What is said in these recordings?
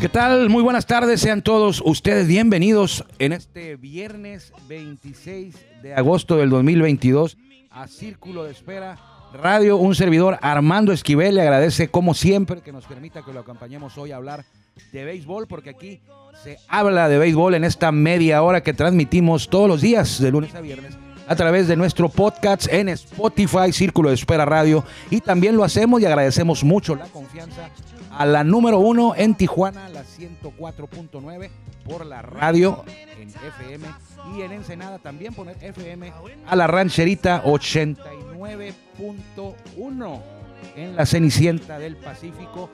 ¿Qué tal? Muy buenas tardes, sean todos ustedes bienvenidos en este viernes 26 de agosto del 2022 a Círculo de Espera Radio. Un servidor Armando Esquivel le agradece como siempre que nos permita que lo acompañemos hoy a hablar de béisbol, porque aquí se habla de béisbol en esta media hora que transmitimos todos los días, de lunes a viernes a través de nuestro podcast en Spotify, Círculo de Espera Radio. Y también lo hacemos y agradecemos mucho la confianza a la número uno en Tijuana, la 104.9 por la radio en FM y en Ensenada también poner FM a la rancherita 89.1 en la Cenicienta del Pacífico.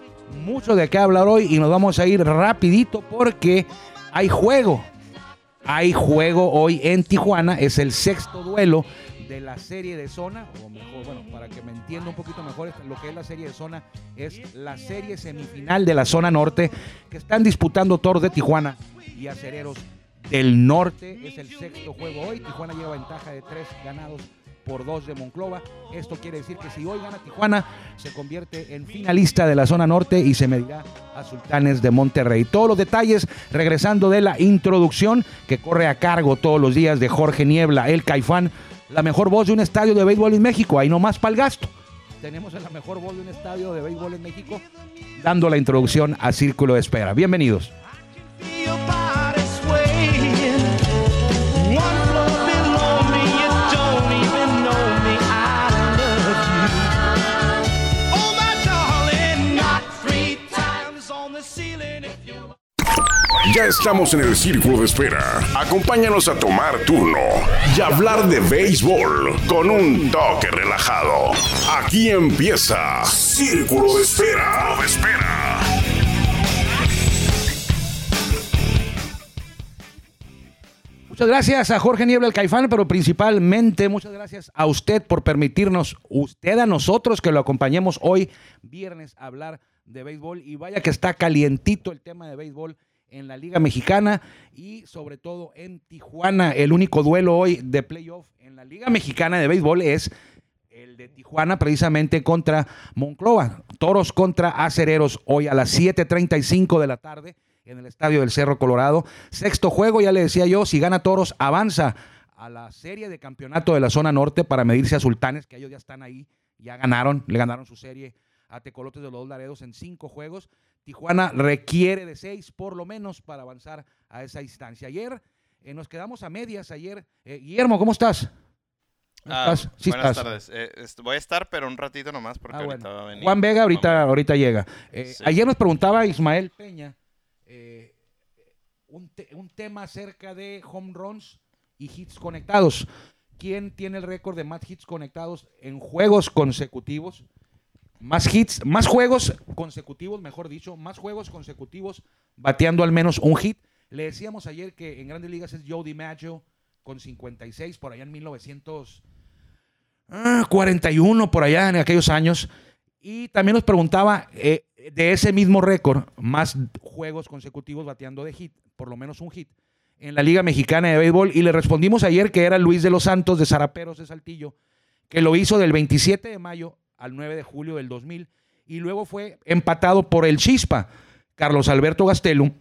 Mucho de qué hablar hoy y nos vamos a ir rapidito porque hay juego. Hay juego hoy en Tijuana, es el sexto duelo de la serie de zona, o mejor, bueno, para que me entienda un poquito mejor lo que es la serie de zona, es la serie semifinal de la zona norte que están disputando Toros de Tijuana y Acereros del Norte. Es el sexto juego hoy. Tijuana lleva ventaja de tres ganados por dos de Monclova. Esto quiere decir que si hoy gana Tijuana, se convierte en finalista de la zona norte y se medirá a Sultanes de Monterrey. Todos los detalles regresando de la introducción que corre a cargo todos los días de Jorge Niebla, el Caifán la mejor voz de un estadio de béisbol en México. Ahí nomás para el gasto. Tenemos la mejor voz de un estadio de béisbol en México dando la introducción a Círculo de Espera. Bienvenidos. Ya estamos en el círculo de espera. Acompáñanos a tomar turno y hablar de béisbol con un toque relajado. Aquí empieza Círculo de Espera. Espera. Muchas gracias a Jorge Niebla el Caifán, pero principalmente muchas gracias a usted por permitirnos, usted a nosotros que lo acompañemos hoy viernes a hablar de béisbol y vaya que está calientito el tema de béisbol en la Liga Mexicana y sobre todo en Tijuana. El único duelo hoy de playoff en la Liga Mexicana de Béisbol es el de Tijuana precisamente contra Monclova. Toros contra Acereros hoy a las 7.35 de la tarde en el Estadio del Cerro Colorado. Sexto juego, ya le decía yo, si gana Toros avanza a la serie de campeonato de la zona norte para medirse a Sultanes, que ellos ya están ahí, ya ganaron, le ganaron su serie a Tecolotes de los Laredos en cinco juegos. Tijuana requiere de seis por lo menos para avanzar a esa instancia. Ayer eh, nos quedamos a medias. Ayer, eh, Guillermo, ¿cómo estás? Ah, buenas tardes. Eh, voy a estar, pero un ratito nomás porque ah, ahorita va a venir. Juan Vega ahorita, ahorita llega. Ayer nos preguntaba Ismael Peña un, un, tema acerca de home runs y hits conectados. ¿Quién tiene el récord de más hits conectados en juegos consecutivos? Más hits, más juegos consecutivos, mejor dicho, más juegos consecutivos bateando al menos un hit. Le decíamos ayer que en Grandes Ligas es Joe DiMaggio con 56 por allá en 1941, ah, por allá en aquellos años. Y también nos preguntaba eh, de ese mismo récord, más juegos consecutivos bateando de hit, por lo menos un hit, en la Liga Mexicana de Béisbol. Y le respondimos ayer que era Luis de los Santos de Zaraperos de Saltillo, que lo hizo del 27 de mayo al 9 de julio del 2000 y luego fue empatado por el Chispa. Carlos Alberto Gastelum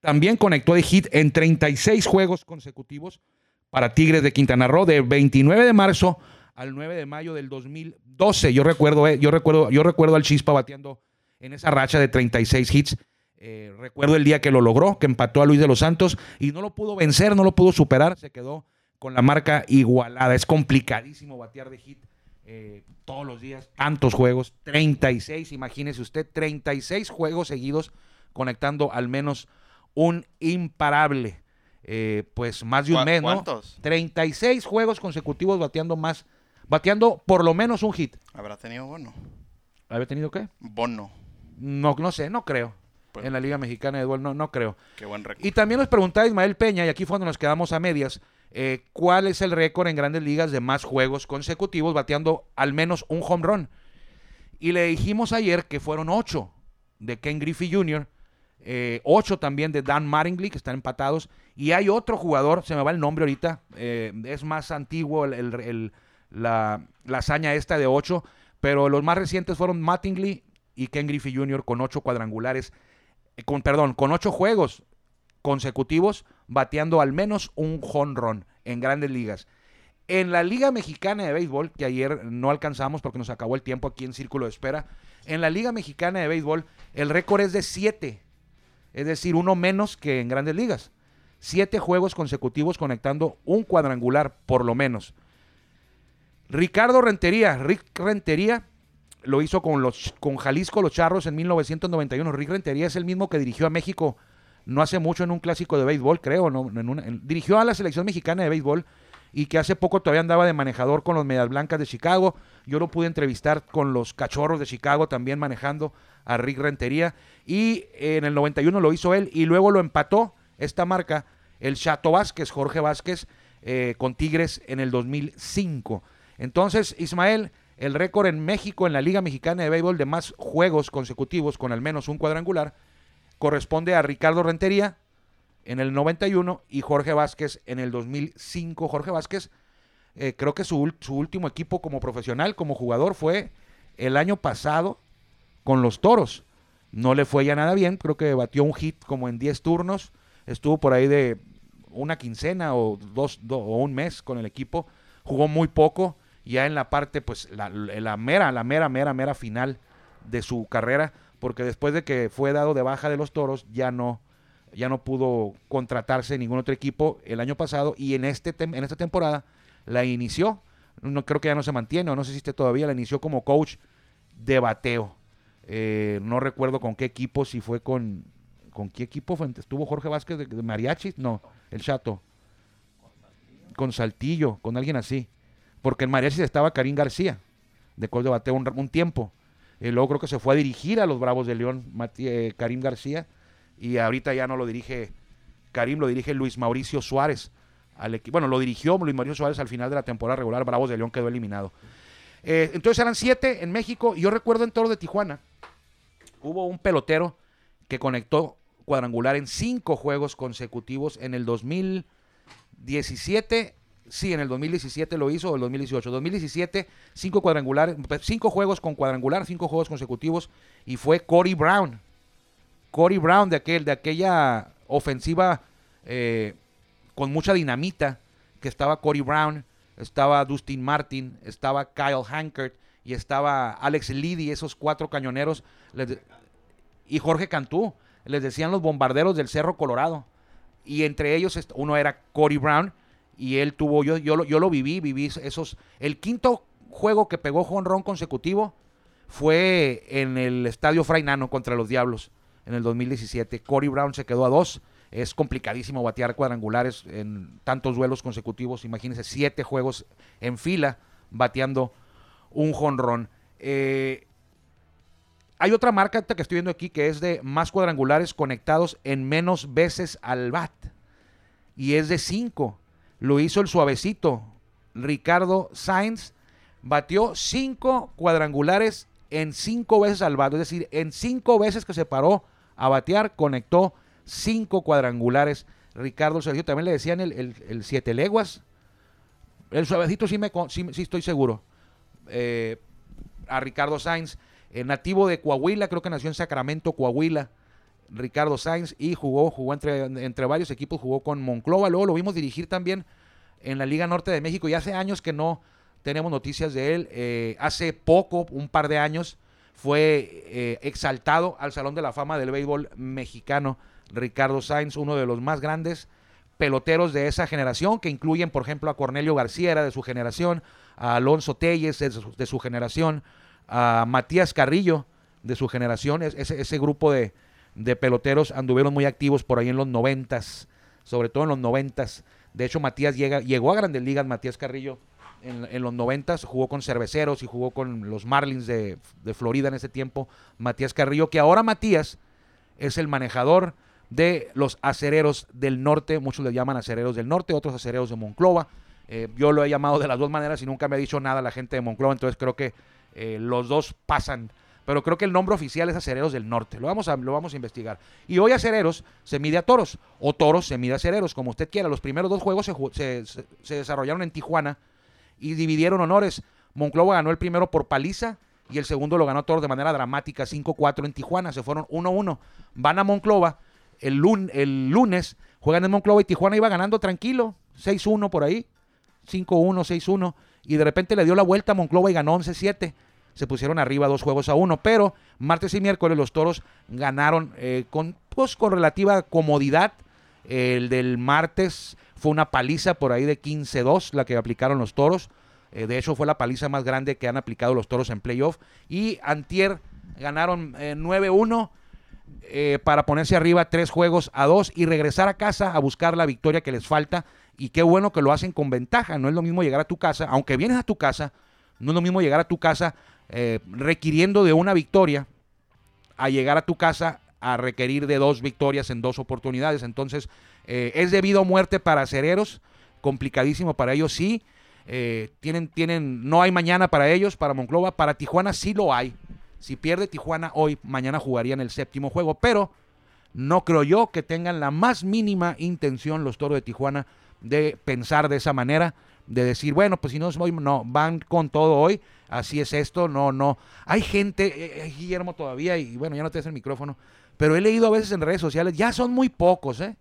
también conectó de hit en 36 juegos consecutivos para Tigres de Quintana Roo de 29 de marzo al 9 de mayo del 2012. Yo recuerdo, eh, yo recuerdo, yo recuerdo al Chispa bateando en esa racha de 36 hits. Eh, recuerdo el día que lo logró, que empató a Luis de los Santos y no lo pudo vencer, no lo pudo superar, se quedó con la marca igualada. Es complicadísimo batear de hit eh, todos los días, tantos juegos, 36, imagínese usted, 36 juegos seguidos conectando al menos un imparable. Eh, pues más de un mes, ¿no? ¿Cuántos? 36 juegos consecutivos bateando más, bateando por lo menos un hit. ¿Habrá tenido bono? ¿Habrá tenido qué? Bono. No, no sé, no creo. pues. en la Liga Mexicana de Béisbol, no, no creo. Qué buen récord. Y también nos preguntaba Ismael Peña, y aquí fue donde nos quedamos a medias, eh, ¿cuál es el récord en grandes ligas de más juegos consecutivos bateando al menos un home run? Y le dijimos ayer que fueron ocho de Ken Griffey Jr., eh, ocho también de Dan Mattingly, que están empatados. Y hay otro jugador, se me va el nombre ahorita, eh, es más antiguo la, hazaña esta de ocho, pero los más recientes fueron Mattingly y Ken Griffey Jr. con ocho cuadrangulares, con, perdón, con ocho juegos consecutivos, bateando al menos un jonrón en grandes ligas. En la Liga Mexicana de Béisbol, que ayer no alcanzamos porque nos acabó el tiempo aquí en Círculo de Espera, en la Liga Mexicana de Béisbol el récord es de siete es decir, uno menos que en grandes ligas. Siete juegos consecutivos conectando un cuadrangular, por lo menos. Ricardo Rentería, Rick Rentería lo hizo con, los, con Jalisco Los Charros en 1991. Rick Rentería es el mismo que dirigió a México no hace mucho en un clásico de béisbol, creo. ¿no? dirigió a la selección mexicana de béisbol y que hace poco todavía andaba de manejador con los Medias Blancas de Chicago. Yo lo pude entrevistar con los Cachorros de Chicago también manejando a Rick Rentería. Y en el 91 lo hizo él y luego lo empató esta marca el Chato Vázquez, Jorge Vázquez, eh, con Tigres en el 2005. Entonces, Ismael, el récord en México en la Liga Mexicana de Béisbol de más juegos consecutivos con al menos un cuadrangular corresponde a Ricardo Rentería, en el 91 y Jorge Vázquez en el 2005. Jorge Vázquez, eh, creo que su, último equipo como profesional, como jugador, fue el año pasado con los Toros. No le fue ya nada bien, creo que batió un hit como en 10 turnos, estuvo por ahí de una quincena o dos, o un mes con el equipo, jugó muy poco, ya en la parte, pues la, la mera, la mera, mera, mera final de su carrera, porque después de que fue dado de baja de los Toros, ya no, ya no pudo contratarse ningún otro equipo el año pasado y en, este en esta temporada la inició. No creo que ya no se mantiene, o no sé si esté todavía, la inició como coach de bateo. Eh, no recuerdo con qué equipo, si fue con. ¿Con qué equipo fue? ¿Estuvo Jorge Vázquez de, Mariachi? No, el Chato. Con Saltillo, con alguien así. Porque en Mariachi estaba Karim García, de coach de bateo un, tiempo. Luego creo que se fue a dirigir a los Bravos de León, eh, Karim García y ahorita ya no lo dirige Karim, lo dirige Luis Mauricio Suárez. Al bueno, lo dirigió Luis Mauricio Suárez al final de la temporada regular, Bravos de León quedó eliminado. Eh, entonces eran siete en México, y yo recuerdo en Toro de Tijuana, hubo un pelotero que conectó cuadrangular en cinco juegos consecutivos en el 2017, sí, en el 2017 lo hizo, el 2018, 2017, cinco cuadrangulares, cinco juegos con cuadrangular, cinco juegos consecutivos, y fue Corey Brown, Corey Brown, de, aquel, de aquella ofensiva eh, con mucha dinamita, que estaba Corey Brown, estaba Dustin Martin, estaba Kyle Hankert y estaba Alex Liddy, esos cuatro cañoneros, y Jorge Cantú, les decían los bombarderos del Cerro Colorado. Y entre ellos uno era Corey Brown y él tuvo, yo, yo, yo lo viví, viví esos, el quinto juego que pegó jonrón consecutivo fue en el Estadio Frainano contra los Diablos en el 2017. Corey Brown se quedó a dos. Es complicadísimo batear cuadrangulares en tantos duelos consecutivos. Imagínense, siete juegos en fila bateando un jonrón. Eh, hay otra marca que estoy viendo aquí que es de más cuadrangulares conectados en menos veces al bat. Y es de cinco. Lo hizo el suavecito. Ricardo Sainz batió cinco cuadrangulares en cinco veces al. Es decir, en cinco veces que se paró a batear, conectó cinco cuadrangulares. Ricardo Sergio también le decían el, siete leguas. El suavecito sí, me, sí, estoy seguro. Eh, a Ricardo Sainz, eh, nativo de Coahuila, creo que nació en Sacramento, Coahuila. Ricardo Sainz y jugó, jugó entre, entre varios equipos, jugó con Monclova, luego lo vimos dirigir también en la Liga Norte de México y hace años que no tenemos noticias de él. Eh, hace poco, un par de años, fue eh, exaltado al Salón de la Fama del Béisbol mexicano. Ricardo Sainz, uno de los más grandes peloteros de esa generación, que incluyen, por ejemplo, a Cornelio García, era de su generación, a Alonso Telles, de su, generación, a Matías Carrillo, de su generación. Ese, ese grupo de, peloteros anduvieron muy activos por ahí en los noventas, sobre todo en los noventas. De hecho, Matías llega, llegó a Grandes Ligas, Matías Carrillo, en, los noventas, jugó con Cerveceros y jugó con los Marlins de, Florida en ese tiempo, Matías Carrillo, que ahora Matías es el manejador de los acereros del norte, muchos le llaman acereros del norte, otros acereros de Monclova. Eh, yo lo he llamado de las dos maneras y nunca me ha dicho nada la gente de Monclova, entonces creo que eh, los dos pasan. Pero creo que el nombre oficial es Acereros del Norte. Lo vamos, a, lo vamos a investigar. Y hoy Acereros se mide a Toros. O Toros se mide a Acereros, como usted quiera. Los primeros dos juegos se, se desarrollaron en Tijuana y dividieron honores. Monclova ganó el primero por paliza y el segundo lo ganó Toros de manera dramática, 5-4 en Tijuana. Se fueron 1-1. Van a Monclova el, el lunes, juegan en Monclova y Tijuana iba ganando tranquilo, 6-1 por ahí. 5-1, 6-1, y de repente le dio la vuelta a Monclova y ganó 11-7. Se pusieron arriba dos juegos a uno, pero martes y miércoles los toros ganaron eh, con, pues, con relativa comodidad. El del martes fue una paliza por ahí de 15-2 la que aplicaron los toros. Eh, de hecho, fue la paliza más grande que han aplicado los toros en playoff. Y Antier ganaron 9-1 eh, para ponerse arriba tres juegos a dos y regresar a casa a buscar la victoria que les falta y qué bueno que lo hacen con ventaja. No es lo mismo llegar a tu casa, aunque vienes a tu casa, no es lo mismo llegar a tu casa eh, requiriendo de una victoria a llegar a tu casa a requerir de dos victorias en dos oportunidades. Entonces, eh, es debido a muerte para Cereros, complicadísimo para ellos, sí. Eh, tienen, tienen, no hay mañana para ellos, para Monclova, para Tijuana sí lo hay. Si pierde Tijuana hoy, mañana jugarían el séptimo juego, pero no creo yo que tengan la más mínima intención los toros de Tijuana de pensar de esa manera, de decir, bueno, pues si no, no, van con todo hoy, así es esto, no, no. Hay gente, eh, eh, Guillermo todavía, y bueno, ya no te el micrófono, pero he leído a veces en redes sociales, ya son muy pocos, ¿eh?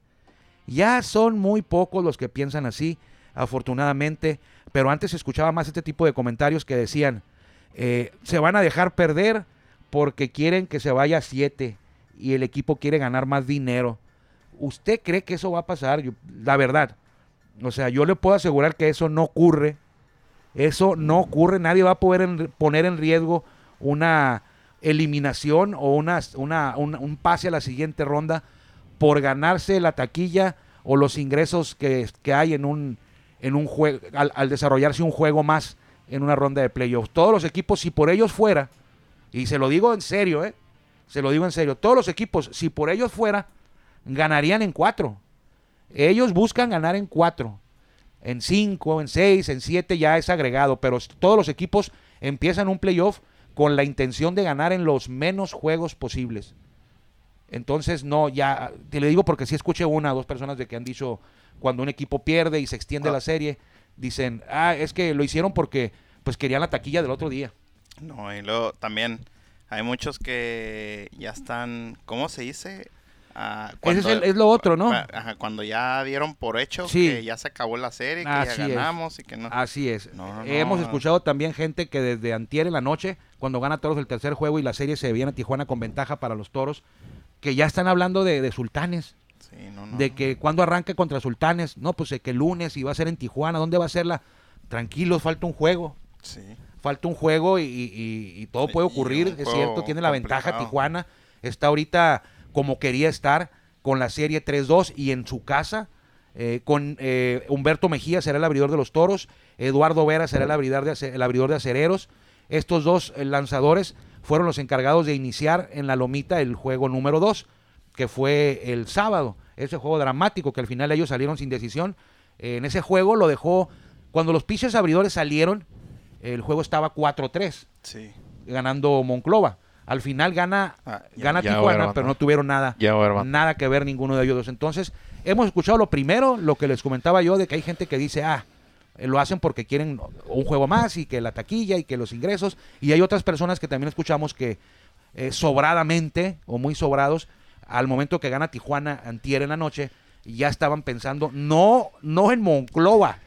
Ya son muy pocos los que piensan así, afortunadamente, pero antes escuchaba más este tipo de comentarios que decían, eh, se van a dejar perder porque quieren que se vaya a siete y el equipo quiere ganar más dinero. ¿Usted cree que eso va a pasar? la verdad, o sea, yo le puedo asegurar que eso no ocurre. Eso no ocurre. Nadie va a poder poner en riesgo una eliminación o una, un pase a la siguiente ronda por ganarse la taquilla o los ingresos que, hay en un, en un juego, al, desarrollarse un juego más en una ronda de playoffs. Todos los equipos, si por ellos fuera, y se lo digo en serio, ¿eh? se lo digo en serio, todos los equipos, si por ellos fuera, ganarían en cuatro. Ellos buscan ganar en cuatro, en cinco, en seis, en siete ya es agregado, pero todos los equipos empiezan un playoff con la intención de ganar en los menos juegos posibles. Entonces, no, ya, te le digo porque sí escuché una o dos personas de que han dicho cuando un equipo pierde y se extiende la ah. serie, dicen, ah, es que lo hicieron porque pues querían la taquilla del otro día. No, y luego también hay muchos que ya están, ¿cómo se dice? Ah, es, lo otro, ¿no? cuando ya dieron por hecho que ya se acabó la serie, que ya ganamos y que no. Así es. Hemos escuchado también gente que desde antier en la noche, cuando gana Toros el tercer juego y la serie se viene a Tijuana con ventaja para los Toros, que ya están hablando de, sultanes. de que cuando arranque contra sultanes, no, pues que el lunes y va a ser en Tijuana, ¿dónde va a ser la? Tranquilos, falta un juego. Sí. Falta un juego y, todo puede ocurrir, es cierto, tiene la ventaja Tijuana. Está ahorita como quería estar con la serie 3-2 y en su casa. Eh, con eh, Humberto Mejía será el abridor de los toros, Eduardo Vera será el abridor de, el abridor de acereros. Estos dos eh, lanzadores fueron los encargados de iniciar en la lomita el juego número 2, que fue el sábado. Ese juego dramático que al final ellos salieron sin decisión. en ese juego lo dejó, cuando los piches abridores salieron, el juego estaba 4-3, ganando Monclova. Al final gana, ah, gana Tijuana, pero no tuvieron nada, nada que ver ninguno de ellos dos. Entonces, hemos escuchado lo primero, lo que les comentaba yo, de que hay gente que dice, ah, eh, lo hacen porque quieren un juego más y que la taquilla y que los ingresos. Y hay otras personas que también escuchamos que eh, sobradamente o muy sobrados, al momento que gana Tijuana antier en la noche, ya estaban pensando no, no en Monclova,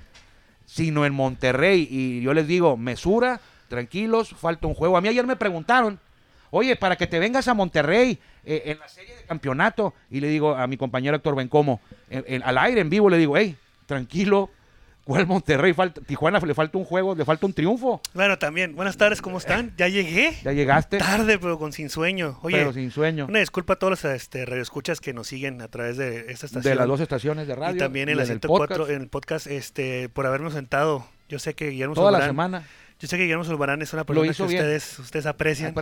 sino en Monterrey. Y yo les digo, mesura, tranquilos, falta un juego. A mí ayer me preguntaron Oye, para que te vengas a Monterrey eh, en la serie de campeonato. Y le digo a mi compañero Héctor Bencomo, al aire, en vivo, le digo, hey, tranquilo, ¿Cuál Monterrey? Falta, Tijuana le falta un juego, le falta un triunfo. Bueno, también. Buenas tardes, ¿cómo están? ¿Ya llegué? ¿Ya llegaste? Tarde, pero con sin sueño. Oye, pero sin sueño. Una disculpa a todos los este, radioescuchas que nos siguen a través de esta estación. De las dos estaciones de radio. Y también en la 104, en el podcast, este, por habernos sentado. Yo sé que Guillermo Toda la semana. Yo sé que Guillermo Zulbarán es una persona que ustedes, ustedes aprecian,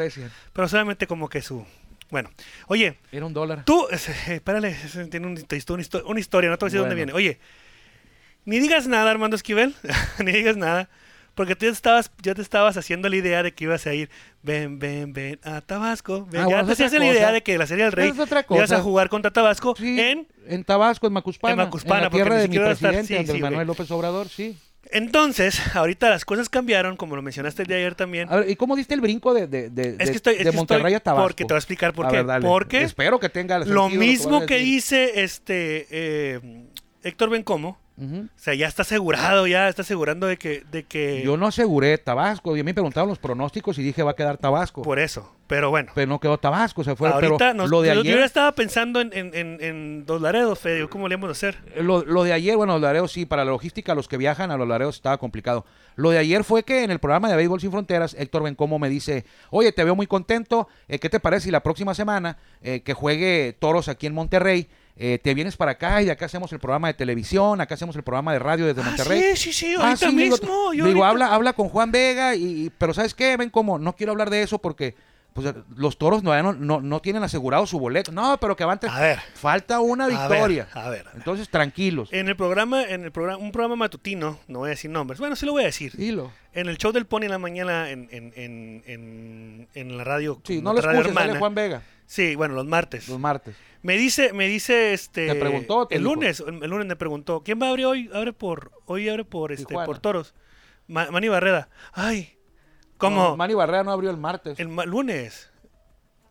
Pero solamente como que su, Bueno, oye. Era un dólar. Tú, espérale, tiene una, una, historia, no te voy a decir dónde viene. Oye, ni digas nada, Armando Esquivel, ni digas nada. Porque tú ya estabas, ya te estabas haciendo la idea de que ibas a ir, ven, ven, ven a Tabasco. Ven. Ah, ya te hacías la idea de que la Serie del Rey ibas a jugar contra Tabasco en... En Tabasco, en Macuspana. En Macuspana, la tierra de mi presidente, Andrés Manuel López Obrador, sí. Entonces, ahorita las cosas cambiaron, como lo mencionaste el día de ayer también. A ver, ¿y cómo diste el brinco de, de, de, es que estoy, de Monterrey a Tabasco? Porque te voy a explicar por qué. porque espero que tenga lo mismo que dice este eh, Héctor Bencomo o sea, ya está asegurado, ya está asegurando de que, de que... Yo no aseguré Tabasco. Y a mí me preguntaron los pronósticos y dije va a quedar Tabasco. Por eso, pero bueno. Pero no quedó Tabasco, se fue. Ahorita pero lo de ayer... Yo ya estaba pensando en, en, en, Dos Laredos, Fede. ¿Cómo le vamos a hacer? Lo, lo, de ayer, bueno, Los Laredos sí, para la logística, los que viajan a Los Laredos estaba complicado. Lo de ayer fue que en el programa de Béisbol Sin Fronteras, Héctor Bencomo me dice, oye, te veo muy contento, eh, ¿qué te parece si la próxima semana eh, que juegue Toros aquí en Monterrey eh, te vienes para acá y acá hacemos el programa de televisión, acá hacemos el programa de radio desde ah, Monterrey. Sí, sí, sí, ah, ahorita mismo. Digo, habla, habla con Juan Vega, y, pero ¿sabes qué? Ven como, no quiero hablar de eso porque pues los toros no, no, no tienen asegurado su boleto. No, pero que avante. A ver. Falta una victoria. A ver, Entonces, tranquilos. En el programa, en el programa, un programa matutino, no voy a decir nombres. Bueno, sí lo voy a decir. Dilo. En el show del Pony en la mañana en, en, en, en la radio. Sí, no lo escuches, Juan Vega. Sí, bueno, los martes. Los martes. Me dice, me dice este. ¿Te preguntó? el lunes, el, lunes me preguntó. ¿Quién va a abrir hoy? Abre por, hoy abre por este, por toros. Manny Barrera. Ay. ¿Cómo? Manny Barrera no abrió el martes. El lunes.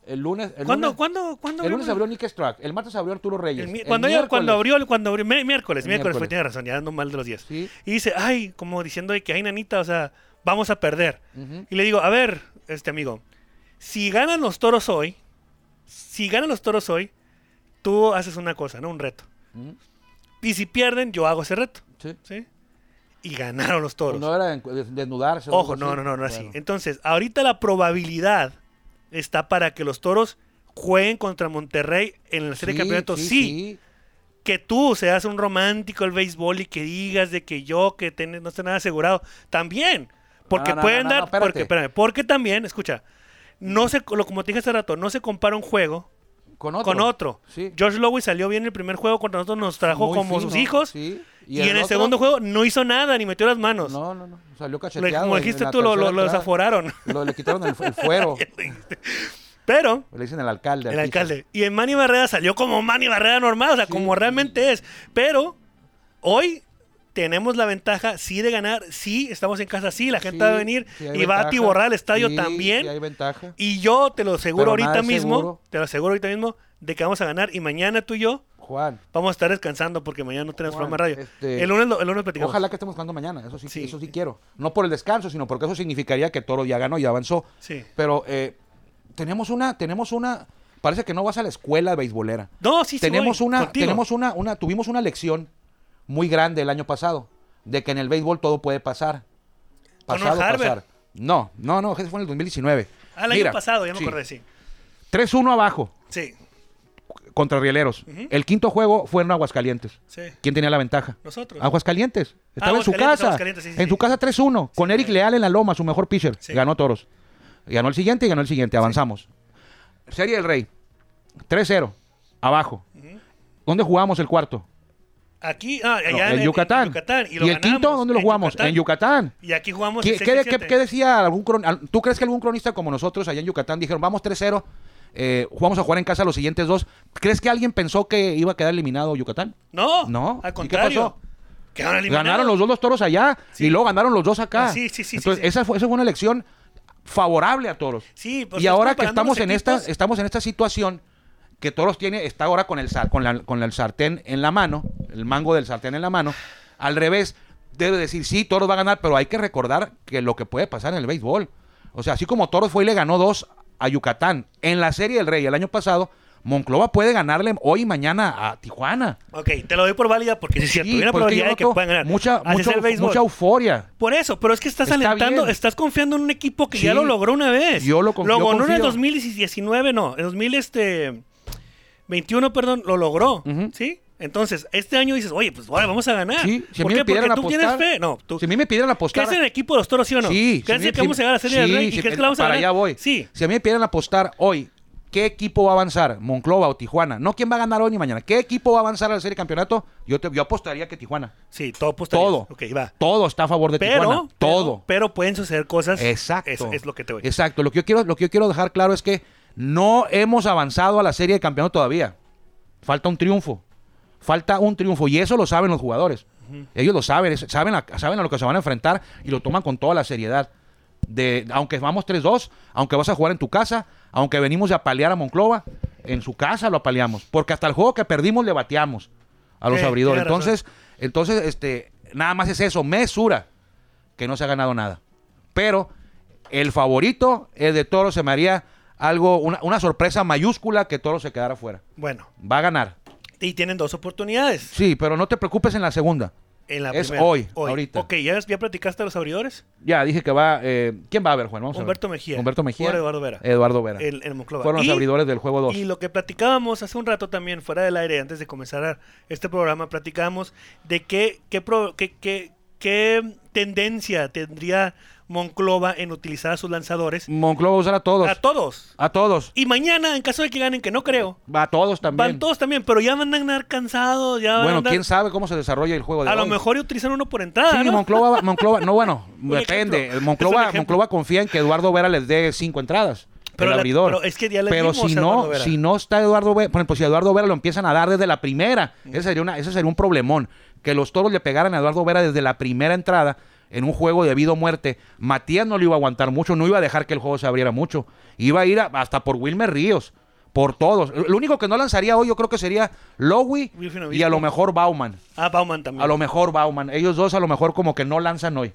El lunes. El ¿Cuándo, lunes, ¿cuándo, ¿cuándo El lunes abrió Nick Strack. El martes abrió Arturo Reyes. cuando, cuando abrió, cuando abrió, miércoles, miércoles, tiene razón, ya dando mal de los días. Y dice, ay, como diciendo que hay nanita, o sea, vamos a perder. Y le digo, a ver, este amigo, si ganan los toros hoy, si ganan los toros hoy, tú haces una cosa, ¿no? Un reto. Y si pierden, yo hago ese reto. Sí. Y ganaron los toros. No era desnudarse. Ojo, no, no, no, no, así. Entonces, ahorita la probabilidad está para que los toros jueguen contra Monterrey en la serie de campeonatos. Sí, Que tú seas un romántico del béisbol y que digas de que yo, que no esté nada asegurado. También. Porque pueden dar. porque, espérame, porque también, escucha, no se, como te dije hace rato, no se compara un juego con otro. Con otro. George Lowe salió bien el primer juego contra nosotros, nos trajo como sus hijos. Y, en el segundo juego no hizo nada, ni metió las manos. No, no, no. Salió cacheteado. como dijiste tú, lo, lo, desaforaron. Lo, le quitaron el, fuero. Pero. Le dicen el alcalde. El alcalde. Y en Manny Barrera salió como Manny Barrera normal, o sea, como realmente es. Pero hoy tenemos la ventaja, sí, de ganar, sí, estamos en casa, sí, la gente va a venir y va a tiborrar el estadio también. hay ventaja. Y yo te lo aseguro ahorita mismo, te lo aseguro ahorita mismo, de que vamos a ganar y mañana tú y yo Juan. Vamos a estar descansando porque mañana no tenemos programa de radio. Este, el, lunes, el lunes platicamos. Ojalá que estemos jugando mañana, eso sí, eso sí quiero. No por el descanso, sino porque eso significaría que Toro ya ganó y avanzó. Sí. Pero eh, tenemos una, tenemos una, parece que no vas a la escuela beisbolera. No, sí, sí. Tenemos una, tenemos una, una, tuvimos una lección muy grande el año pasado, de que en el béisbol todo puede pasar. Pasado, pasar. No, no, no, ese fue en el 2019. Ah, el año pasado, ya me acordé, sí. 3-1 abajo. Sí. Contra Rieleros. El quinto juego fue en Aguascalientes. Sí. ¿Quién tenía la ventaja? Nosotros. Aguascalientes. Estaba en su casa. en su casa 3-1. con Eric Leal en la loma, su mejor pitcher. Ganó Toros. Ganó el siguiente y ganó el siguiente. Avanzamos. Serie del Rey. 3-0. Abajo. ¿Dónde jugamos el cuarto? Aquí, ah, allá en, Yucatán. ¿Y, el quinto dónde lo jugamos? En Yucatán. Y aquí jugamos ¿Qué, ¿qué, decía algún cronista? ¿Tú crees que algún cronista como nosotros allá en Yucatán dijeron, vamos 3-0, eh, jugamos a jugar en casa los siguientes dos? ¿Crees que alguien pensó que iba a quedar eliminado Yucatán? No. No. Al contrario. ¿Qué pasó? Ganaron los dos los toros allá y luego ganaron los dos acá. Ah, sí, sí, sí. Entonces, esa, fue, esa fue una elección favorable a toros. Sí, pues y ahora que estamos en, esta, estamos en esta situación que Toros tiene, está ahora con el, con, la, con el sartén en la mano, el mango del sartén en la mano. Al revés, debe decir, sí, Toros va a ganar, pero hay que recordar que lo que puede pasar en el béisbol. O sea, así como Toros fue y le ganó dos a Yucatán en la Serie del Rey el año pasado, Monclova puede ganarle hoy y mañana a Tijuana. Ok, te lo doy por válida porque es cierto, hay una probabilidad de que puedan ganar. Mucha, mucha euforia. Por eso, pero es que estás alentando, estás confiando en un equipo que ya lo logró una vez. Yo lo confío. Lo ganó en el 2019, no, en 2000 este 21, perdón, lo logró, ¿sí? Entonces, este año dices, oye, pues vamos a ganar. Sí, si ¿Por a mí qué? Me Porque tú tienes fe. No, tú. Si a mí me pidieran apostar. ¿Crees en el equipo de los toros, sí o no? Sí. ¿Crees que vamos a a la Serie del Rey? ¿Y crees que la vamos a ganar? Para allá voy. Sí. Si a mí me pidieran apostar hoy ¿qué equipo va a avanzar? ¿Monclova o Tijuana? No quién va a ganar hoy ni mañana. ¿Qué equipo va a avanzar a la serie de campeonato? Yo, te, yo apostaría que Tijuana. Sí, todo apostaría. Todo. Ok, va. Todo está a favor de Tijuana. Todo. Pero, pueden suceder cosas. Exacto. Es, es, lo que te voy. Exacto. Lo que, yo quiero, lo que yo quiero dejar claro es que no hemos avanzado a la serie de campeonato todavía. Falta un triunfo. Falta un triunfo. Y eso lo saben los jugadores. Ellos lo saben, saben a, saben a lo que se van a enfrentar y lo toman con toda la seriedad. De, aunque vamos 3-2, aunque vas a jugar en tu casa, aunque venimos a paliar a Monclova, en su casa lo apaleamos. Porque hasta el juego que perdimos le bateamos a los abridores. Entonces, entonces, este, nada más es eso, mesura, que no se ha ganado nada. Pero el favorito, el de Toro, se me haría algo, una, una sorpresa mayúscula que Toro se quedara fuera. Bueno. Va a ganar. Y tienen dos oportunidades. Sí, pero no te preocupes en la segunda. En la es hoy, ahorita. Ok, ¿ya, ¿ya platicaste a los abridores? Ya, dije que va. Eh, ¿Quién va a ver, Juan? Vamos Humberto Mejía. Humberto Mejía. Eduardo Vera. Eduardo Vera. El, el Fueron los abridores del juego 2. Y lo que platicábamos hace un rato también, fuera del aire, antes de comenzar este programa, platicábamos de qué, qué, qué, qué, qué tendencia tendría Monclova en utilizar a sus lanzadores. Monclova usar a todos. A todos. A todos. Y mañana, en caso de que ganen, que no creo. Va a todos también. Van todos también, pero ya van a andar cansados. Ya bueno, quién sabe cómo se desarrolla el juego de A lo mejor utilizan uno por entrada. Sí, ¿no? Monclova, Monclova, no, bueno, depende. Monclova, Monclova confía en que Eduardo Vera les dé cinco entradas. Pero, el abridor. pero es que ya le pero si no, si no está Eduardo Vera, por ejemplo, si Eduardo Vera lo empiezan a dar desde la primera, ese sería una, ese sería un problemón. Que los toros le pegaran a Eduardo Vera desde la primera entrada en un juego de vida o muerte, Matías no lo iba a aguantar mucho, no iba a dejar que el juego se abriera mucho. Iba a ir hasta por Wilmer Ríos, por todos. Lo único que no lanzaría hoy yo creo que sería Lowy y a lo mejor Bauman. Ah, Bauman también. A lo mejor Bauman. Ellos dos a lo mejor como que no lanzan hoy.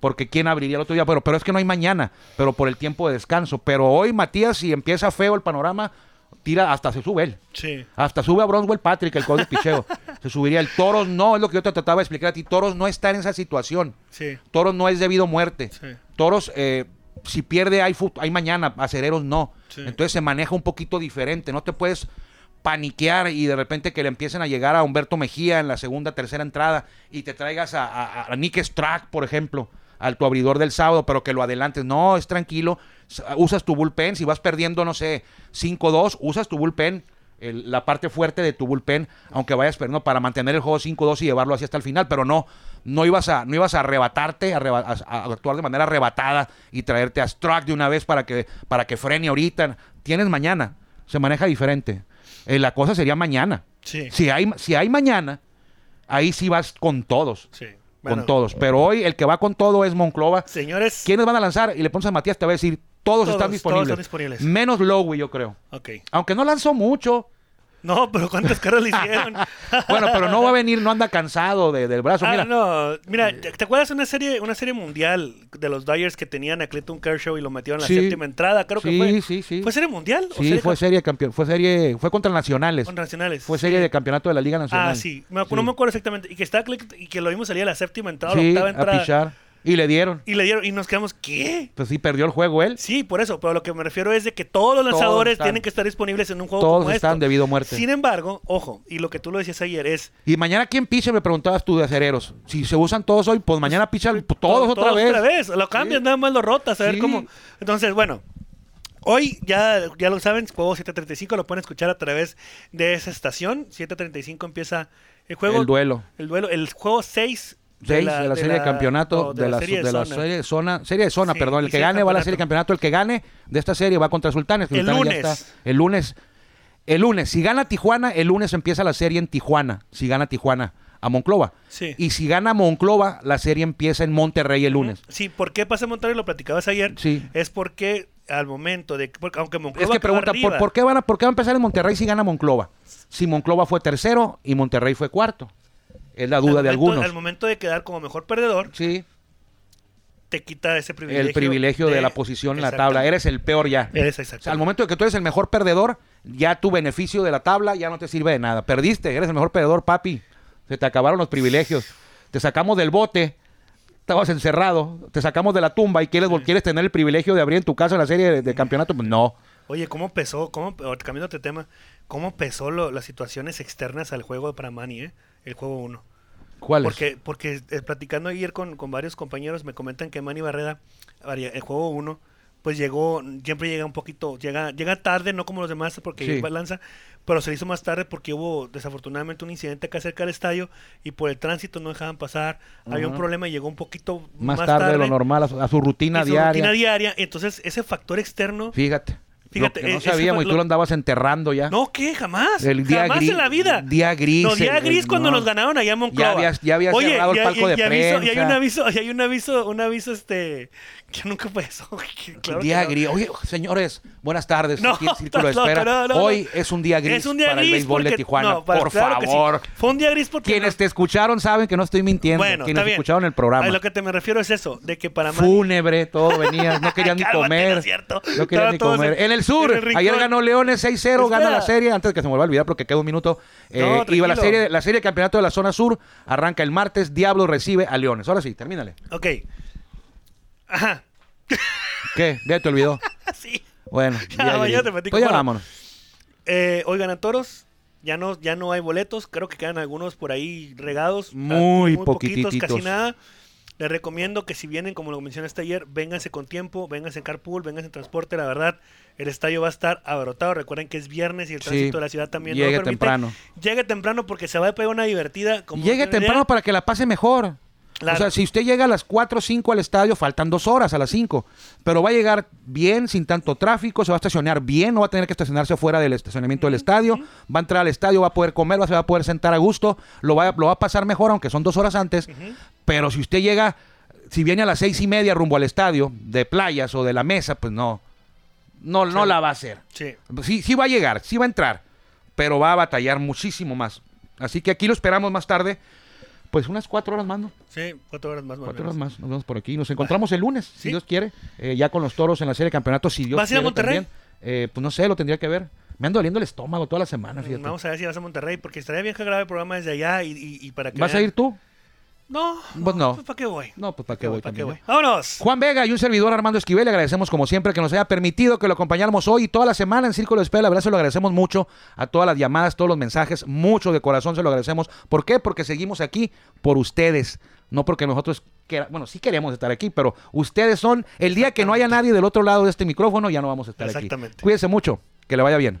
Porque quién abriría el otro día. Pero, pero es que no hay mañana, pero por el tiempo de descanso. Pero hoy Matías, si empieza feo el panorama, tira, hasta se sube él. Sí. Hasta sube a Bronswell Patrick, el coach de picheo. se subiría el Toros, no, es lo que yo te trataba de explicar a ti. Toros no está en esa situación. Sí. Toros no es debido a muerte. Sí. Toros, eh, si pierde, hay, hay mañana. Acereros no. Entonces se maneja un poquito diferente. No te puedes paniquear y de repente que le empiecen a llegar a Humberto Mejía en la segunda, tercera entrada y te traigas a, a, a Nick Strack, por ejemplo, al tu abridor del sábado, pero que lo adelantes. No, es tranquilo usas tu bullpen, si vas perdiendo, no sé, 5-2, usas tu bullpen, la parte fuerte de tu bullpen, aunque vayas perdiendo, para mantener el juego 5-2 y llevarlo así hasta el final, pero no, no ibas a, no ibas a arrebatarte, a, actuar de manera arrebatada y traerte a Struck de una vez para que, para que frene ahorita. Tienes mañana, se maneja diferente. Eh, la cosa sería mañana. Si, hay, si hay mañana, ahí sí vas con todos. Con todos. Pero hoy el que va con todo es Monclova. Señores. ¿Quiénes van a lanzar? Y le pones a Matías, te va a decir, todos, están, disponibles. disponibles. Menos Lowy, yo creo. Ok. Aunque no lanzó mucho. No, pero ¿cuántas caras le hicieron? bueno, pero no va a venir, no anda cansado del brazo. Ah, mira. no. Mira, ¿te acuerdas de una serie, una serie mundial de los Dyers que tenían a Clayton Kershaw y lo metieron en la séptima entrada? Creo que fue. Sí, sí. ¿Fue serie mundial? Sí, fue serie campeón. Fue serie, fue contra nacionales. Contra nacionales. Fue serie de campeonato de la Liga Nacional. Ah, sí. No me acuerdo exactamente. Y que está y que lo vimos salir a la séptima entrada, la octava entrada. A pichar. Y le dieron. Y le dieron. Y nos quedamos, ¿qué? Pues sí, perdió el juego él. Sí, por eso. Pero lo que me refiero es de que todos los lanzadores tienen que estar disponibles en un juego todos como están esto. debido a muerte. Sin embargo, ojo, y lo que tú lo decías ayer es... Y mañana, ¿quién piche? Me preguntabas tú de acereros. Si se usan todos hoy, pues mañana pichan todos, otra vez. otra vez. Lo cambian, nada más lo rotas, a ver cómo... Entonces, bueno... Hoy ya, ya lo saben, juego 735 lo pueden escuchar a través de esa estación. 735 empieza el juego. El duelo. El duelo. El juego 6 de la, serie de, campeonato de, la, serie de, la serie de zona serie de zona perdón el que gane va a la serie de campeonato. el que gane de esta serie va contra Sultanes el lunes. el lunes. El lunes si gana Tijuana el lunes empieza la serie en Tijuana si gana Tijuana a Monclova. Y si gana Monclova la serie empieza en Monterrey el lunes. Sí ¿por qué pasa en Monterrey lo platicabas ayer. Sí. Es porque al momento de porque aunque Monclova es que pregunta arriba, ¿por, qué van a, ¿por qué va a empezar en Monterrey si gana Monclova? Si Monclova fue tercero y Monterrey fue cuarto. Es la duda de algunos. Al momento de quedar como mejor perdedor, sí. te quita ese privilegio. El privilegio de, la posición en la tabla. Eres el peor ya. Eres exacto. al momento de que tú eres el mejor perdedor, ya tu beneficio de la tabla ya no te sirve de nada. Perdiste, eres el mejor perdedor, papi. Se te acabaron los privilegios. Te sacamos del bote, estabas encerrado, te sacamos de la tumba y quieres, quieres tener el privilegio de abrir en tu casa la serie de, campeonato. Pues no. Oye, ¿cómo pesó, cómo, cambiando de tema, cómo pesó las situaciones externas al juego para Manny, eh? El juego 1? ¿Cuál porque, Porque eh, platicando ayer con, con, varios compañeros me comentan que Manny Barreda, el juego 1, pues llegó, siempre llega un poquito, llega, llega tarde, no como los demás porque lanza, pero se hizo más tarde porque hubo desafortunadamente un incidente acá cerca del estadio y por el tránsito no dejaban pasar, había un problema y llegó un poquito más, tarde, de lo normal a su, rutina diaria. Rutina diaria, entonces ese factor externo. Fíjate. Fíjate, que no e-, sabíamos y tú lo andabas enterrando ya. No, ¿qué? Jamás. El día jamás gris, en la vida. Día gris. No, día gris cuando nos ganaron allá en Monclova. Ya habías, ya habías cerrado el palco de prensa. y hay un aviso, y hay un aviso, un aviso, este, que nunca fue eso. Claro día gris. Oye, señores, buenas tardes. No, aquí el Círculo de Espera. Hoy es un día gris es un día para gris el béisbol de Tijuana. por favor. Fue un día gris porque... Quienes te escucharon saben que no estoy mintiendo. Bueno, Quienes escucharon el programa. A lo que te me refiero es eso, de que para Fúnebre, todo venía. No querían ni comer. No, cierto. no querían ni comer. En el sur, ayer ganó Leones 6-0, gana la serie. Antes de que se me vuelva a olvidar porque queda un minuto. Eh, iba la serie, la serie de campeonato de la zona sur. Arranca el martes. Diablo recibe a Leones. Ahora sí, termínale. Ok. Ajá. ¿Qué? ¿Ya te olvidó? sí. Bueno, ya, ya, te pues ya vámonos. Eh, hoy ganan toros. Ya no, ya no hay boletos. Creo que quedan algunos por ahí regados. Muy, muy poquitos, casi nada. Les recomiendo que si vienen, como lo mencionaste ayer, vénganse con tiempo, vénganse en carpool, vénganse en transporte. La verdad, el estadio va a estar abarrotado. Recuerden que es viernes y el tránsito de la ciudad también Llegue temprano. Llegue temprano porque se va a pegar una divertida. Llegue temprano para que la pase mejor. O sea, si usted llega a las 4 o 5 al estadio, faltan dos horas a las 5. Pero va a llegar bien, sin tanto tráfico, se va a estacionar bien, no va a tener que estacionarse fuera del estacionamiento del estadio. Va a entrar al estadio, va a poder comer, va, se va a poder sentar a gusto, lo va, lo va a pasar mejor, aunque son dos horas antes. Pero si usted llega, si viene a las seis y media rumbo al estadio, de playas o de la mesa, pues no. No, no la va a hacer. Sí. sí. Sí va a llegar, sí va a entrar, pero va a batallar muchísimo más. Así que aquí lo esperamos más tarde pues unas cuatro horas más, ¿no? Sí, cuatro horas más. Cuatro horas más, nos vemos por aquí. Nos encontramos el lunes, si Dios quiere, eh, ya con los toros en la serie de campeonato, si Dios ¿Vas a ir a Monterrey? Eh, pues no sé, lo tendría que ver. Me ando doliendo el estómago toda la semana, fíjate. Vamos a ver si vas a Monterrey, porque estaría bien que grabe el programa desde allá y, para que ¿Vas a ir tú? No, pues no. Pues ¿Para qué voy? No, pues ¿para qué voy? ¿Para qué voy? ¡Vámonos! Juan Vega y un servidor Armando Esquivel, le agradecemos como siempre que nos haya permitido que lo acompañáramos hoy y toda la semana en Círculo de Espera. La verdad se lo agradecemos mucho a todas las llamadas, todos los mensajes, mucho de corazón se lo agradecemos. ¿Por qué? Porque seguimos aquí por ustedes, no porque nosotros bueno, sí queremos estar aquí, pero ustedes son, el día que no haya nadie del otro lado de este micrófono, ya no vamos a estar aquí. Cuídense mucho, que le vaya bien.